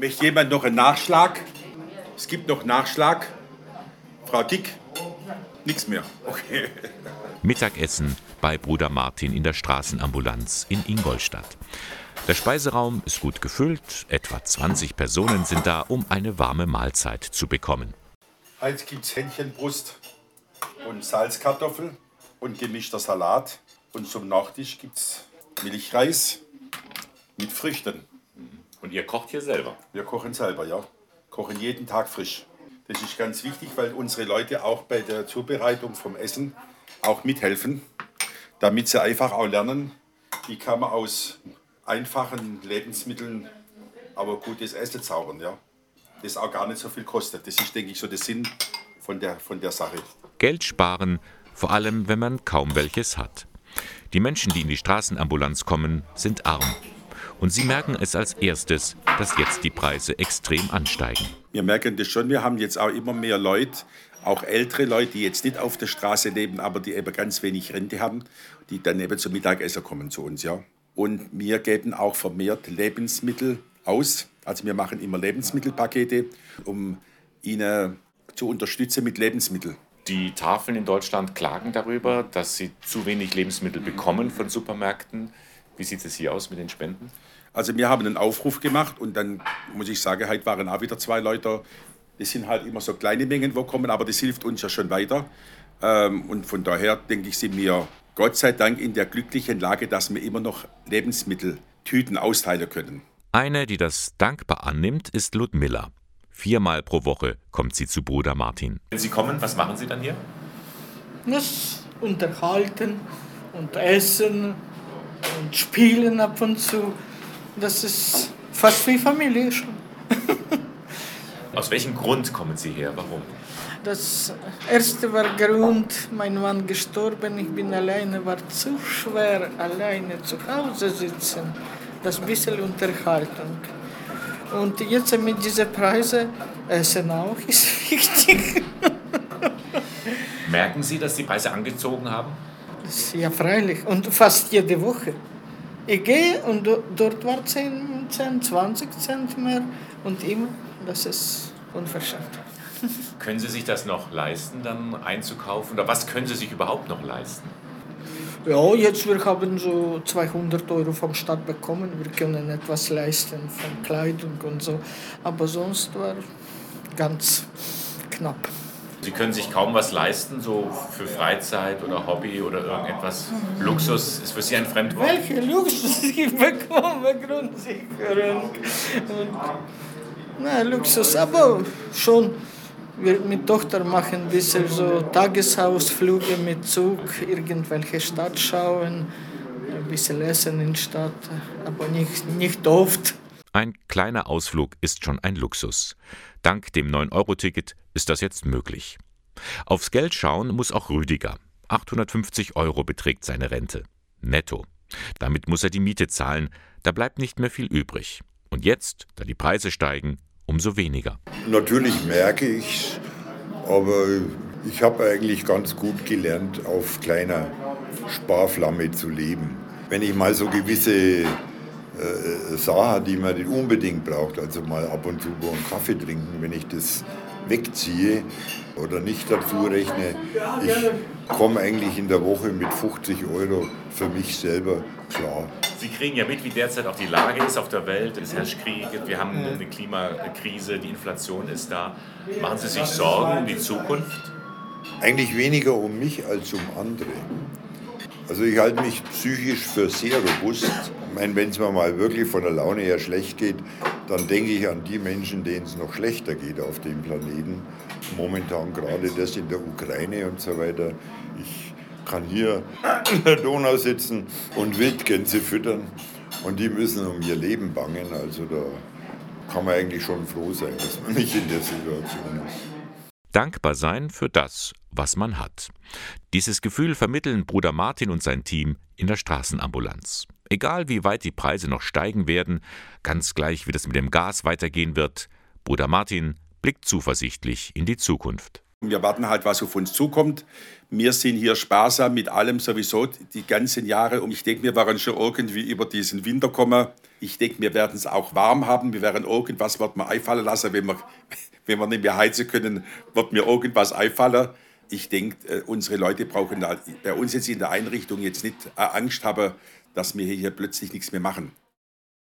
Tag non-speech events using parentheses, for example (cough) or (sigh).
Möchte jemand noch einen Nachschlag? Es gibt noch Nachschlag. Frau Dick? Nichts mehr. Okay. Mittagessen bei Bruder Martin in der Straßenambulanz in Ingolstadt. Der Speiseraum ist gut gefüllt, etwa 20 Personen sind da, um eine warme Mahlzeit zu bekommen. Heute gibt es Hähnchenbrust und Salzkartoffel und gemischter Salat. Und zum Nachtisch gibt es Milchreis mit Früchten. Und ihr kocht hier selber? Wir kochen selber, ja. Kochen jeden Tag frisch. Das ist ganz wichtig, weil unsere Leute auch bei der Zubereitung vom Essen auch mithelfen, damit sie einfach auch lernen, wie kann man aus einfachen Lebensmitteln aber gutes Essen zaubern, ja. Das auch gar nicht so viel kostet. Das ist, denke ich, so der Sinn von der, von der Sache. Geld sparen, vor allem wenn man kaum welches hat. Die Menschen, die in die Straßenambulanz kommen, sind arm. Und sie merken es als erstes, dass jetzt die Preise extrem ansteigen. Wir merken das schon, wir haben jetzt auch immer mehr Leute, auch ältere Leute, die jetzt nicht auf der Straße leben, aber die eben ganz wenig Rente haben, die dann eben zum Mittagessen kommen zu uns, ja. Und wir geben auch vermehrt Lebensmittel aus. Also wir machen immer Lebensmittelpakete, um ihnen zu unterstützen mit Lebensmitteln. Die Tafeln in Deutschland klagen darüber, dass sie zu wenig Lebensmittel bekommen von Supermärkten. Wie sieht es hier aus mit den Spenden? Also wir haben einen Aufruf gemacht und dann muss ich sagen, heute waren auch wieder zwei Leute. Das sind halt immer so kleine Mengen, wo kommen, aber das hilft uns ja schon weiter. Ähm, und von daher denke ich, sind wir Gott sei Dank in der glücklichen Lage, dass wir immer noch Lebensmitteltüten austeilen können. Eine, die das dankbar annimmt, ist Ludmilla. Viermal pro Woche kommt sie zu Bruder Martin. Wenn Sie kommen, was machen Sie dann hier? Das unterhalten und essen und spielen ab und zu. Das ist fast wie Familie schon. (laughs) Aus welchem Grund kommen Sie her? Warum? Das erste war Grund, mein Mann gestorben, ich bin alleine, war zu schwer, alleine zu Hause sitzen. Das bisschen Unterhaltung. Und jetzt mit diesen Preisen, Essen auch ist (laughs) wichtig. Merken Sie, dass die Preise angezogen haben? Ja, freilich. Und fast jede Woche. Ich gehe und dort war 10, 10 20 Cent mehr und immer, das ist unverschämt. (laughs) Können Sie sich das noch leisten, dann einzukaufen? Oder was können Sie sich überhaupt noch leisten? Ja, jetzt wir haben so 200 Euro vom Staat bekommen. Wir können etwas leisten von Kleidung und so. Aber sonst war ganz knapp. Sie können sich kaum was leisten, so für Freizeit oder Hobby oder irgendetwas. Luxus ist für Sie ein Fremdwort? Welche Luxus (laughs) ich bekomme? Grundsicherung. Und, na, Luxus, aber schon wir mit Tochter machen ein bisschen so Tagesausflüge mit Zug, irgendwelche Stadt schauen, ein bisschen essen in Stadt, aber nicht, nicht oft. Ein kleiner Ausflug ist schon ein Luxus. Dank dem 9-Euro-Ticket ist das jetzt möglich. Aufs Geld schauen muss auch Rüdiger. 850 Euro beträgt seine Rente. Netto. Damit muss er die Miete zahlen, da bleibt nicht mehr viel übrig. Und jetzt, da die Preise steigen, umso weniger. Natürlich merke ich es, aber ich habe eigentlich ganz gut gelernt, auf kleiner Sparflamme zu leben. Wenn ich mal so gewisse äh, Sachen, die man nicht unbedingt braucht, also mal ab und zu einen Kaffee trinken, wenn ich das wegziehe oder nicht dazu rechne, ich komme eigentlich in der Woche mit 50 Euro für mich selber klar. Sie kriegen ja mit, wie derzeit auch die Lage ist auf der Welt. Es herrscht Krieg, wir haben eine Klimakrise, die Inflation ist da. Machen Sie sich Sorgen um die Zukunft? Eigentlich weniger um mich als um andere. Also ich halte mich psychisch für sehr robust. Meine, wenn es mir mal wirklich von der Laune her schlecht geht, dann denke ich an die Menschen, denen es noch schlechter geht auf dem Planeten. Momentan gerade das in der Ukraine und so weiter. Ich kann hier an der Donau sitzen und Wildgänse füttern und die müssen um ihr Leben bangen. Also da kann man eigentlich schon froh sein, dass man nicht in der Situation ist. Dankbar sein für das, was man hat. Dieses Gefühl vermitteln Bruder Martin und sein Team in der Straßenambulanz. Egal wie weit die Preise noch steigen werden, ganz gleich wie das mit dem Gas weitergehen wird, Bruder Martin blickt zuversichtlich in die Zukunft. Wir warten halt, was auf uns zukommt. Wir sind hier sparsam mit allem sowieso die ganzen Jahre und ich denke, wir werden schon irgendwie über diesen Winter kommen. Ich denke, wir werden es auch warm haben. Wir werden irgendwas wird mir einfallen lassen, wenn wir, (laughs) wenn wir nicht mehr heizen können, wird mir irgendwas einfallen. Ich denke, äh, unsere Leute brauchen bei uns jetzt in der Einrichtung jetzt nicht äh, Angst haben, dass wir hier plötzlich nichts mehr machen.